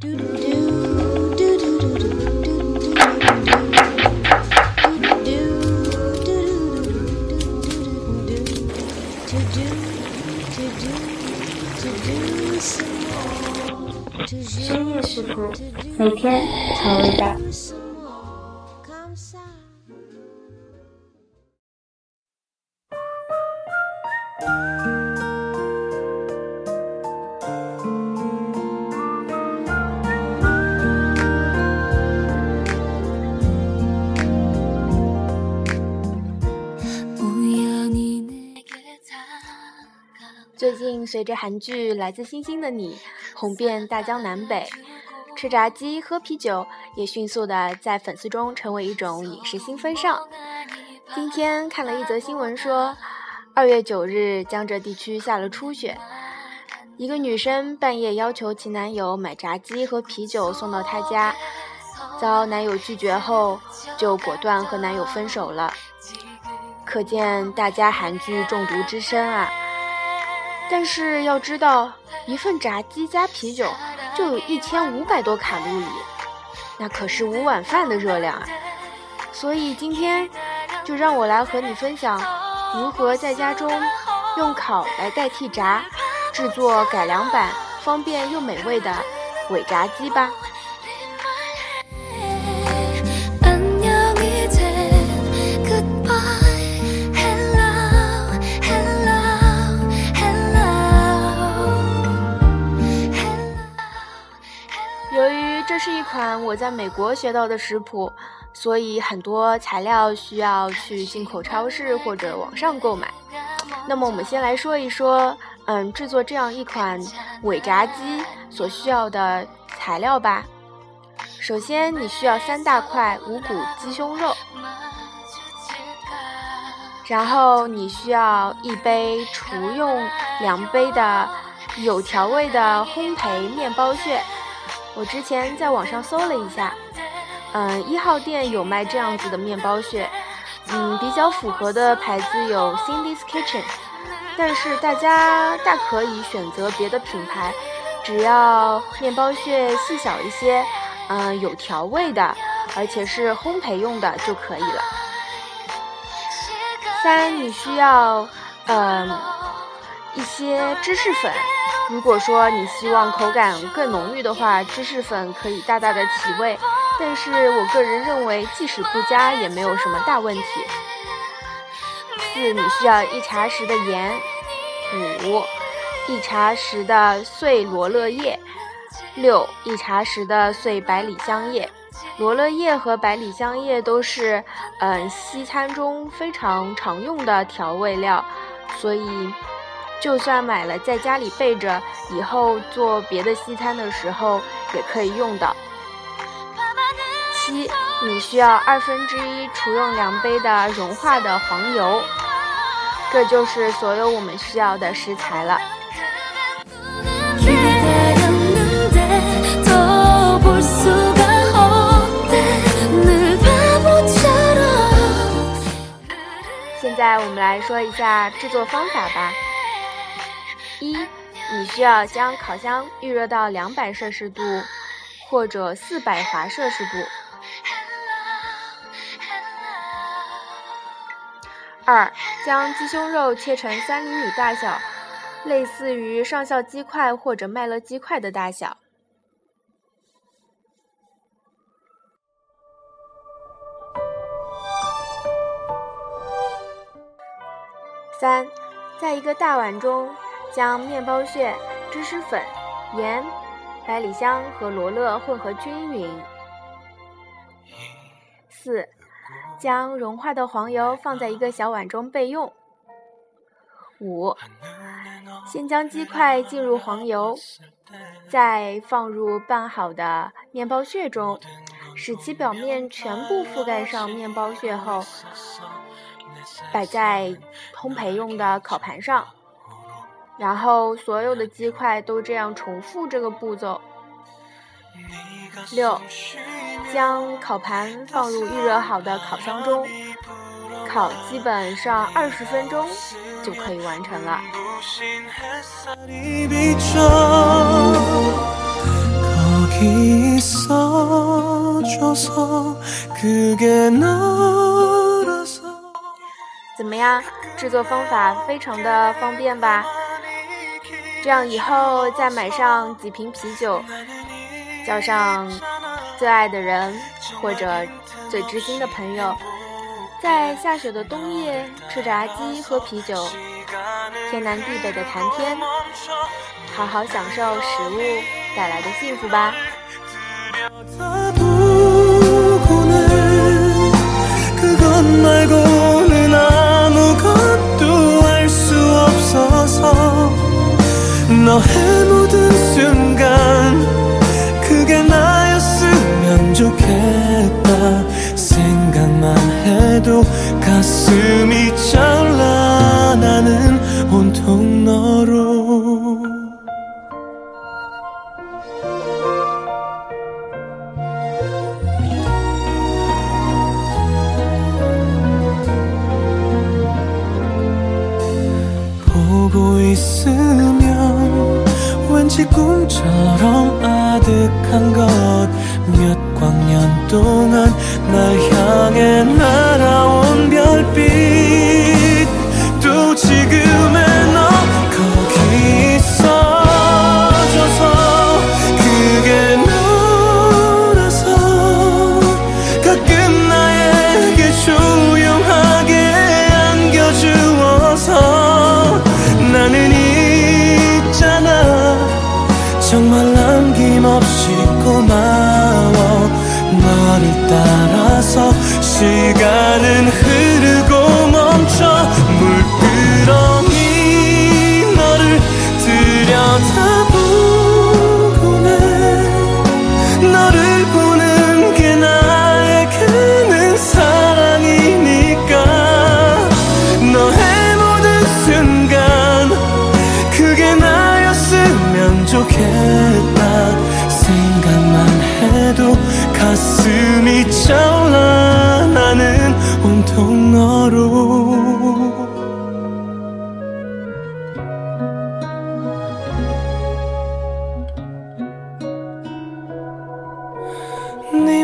深夜食谱，每天调味道。最随着韩剧《来自星星的你》红遍大江南北，吃炸鸡喝啤酒也迅速的在粉丝中成为一种饮食新风尚。今天看了一则新闻说，二月九日江浙地区下了初雪，一个女生半夜要求其男友买炸鸡和啤酒送到她家，遭男友拒绝后就果断和男友分手了。可见大家韩剧中毒之深啊！但是要知道，一份炸鸡加啤酒就有一千五百多卡路里，那可是五碗饭的热量啊！所以今天就让我来和你分享如何在家中用烤来代替炸，制作改良版、方便又美味的伪炸鸡吧。由于这是一款我在美国学到的食谱，所以很多材料需要去进口超市或者网上购买。那么我们先来说一说，嗯，制作这样一款伪炸鸡所需要的材料吧。首先你需要三大块无骨鸡胸肉，然后你需要一杯厨用量杯的有调味的烘焙面包屑。我之前在网上搜了一下，嗯，一号店有卖这样子的面包屑，嗯，比较符合的牌子有 Cindy's Kitchen，但是大家大可以选择别的品牌，只要面包屑细小一些，嗯，有调味的，而且是烘焙用的就可以了。三，你需要，嗯，一些芝士粉。如果说你希望口感更浓郁的话，芝士粉可以大大的提味，但是我个人认为即使不加也没有什么大问题。四，你需要一茶匙的盐，五，一茶匙的碎罗勒叶，六，一茶匙的碎百里香叶。罗勒叶和百里香叶都是嗯西餐中非常常用的调味料，所以。就算买了，在家里备着，以后做别的西餐的时候也可以用到。七，你需要二分之一厨用量杯的融化的黄油，这就是所有我们需要的食材了。现在我们来说一下制作方法吧。一，你需要将烤箱预热到两百摄氏度或者四百华摄氏度。二，将鸡胸肉切成三厘米大小，类似于上校鸡块或者麦乐鸡块的大小。三，在一个大碗中。将面包屑、芝士粉、盐、百里香和罗勒混合均匀。四，将融化的黄油放在一个小碗中备用。五，先将鸡块浸入黄油，再放入拌好的面包屑中，使其表面全部覆盖上面包屑后，摆在烘焙用的烤盘上。然后所有的鸡块都这样重复这个步骤。六，将烤盘放入预热好的烤箱中，烤基本上二十分钟就可以完成了。怎么样？制作方法非常的方便吧？这样以后再买上几瓶啤酒，叫上最爱的人或者最知心的朋友，在下雪的冬夜吃炸鸡喝啤酒，天南地北的谈天，好好享受食物带来的幸福吧。 좋겠다. 생각만 해도 가슴이 차올라. 나는 온통 너로. 보고 있으면 왠지 꿈처럼 아득한 것 동안 날 향해 날 따라서 시간은 흐르고 멈춰 물끄러미 너를 들여다보곤 해 너를 보는 게 나에게는 사랑이니까 너의 모든 순간 그게 나였으면 좋겠다. 생각만 해도 가슴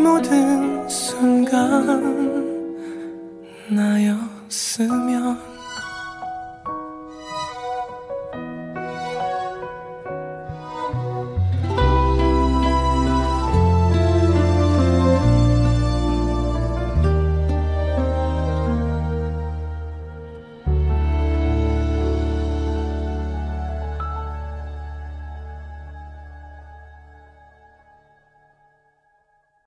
모든 순간 나였으면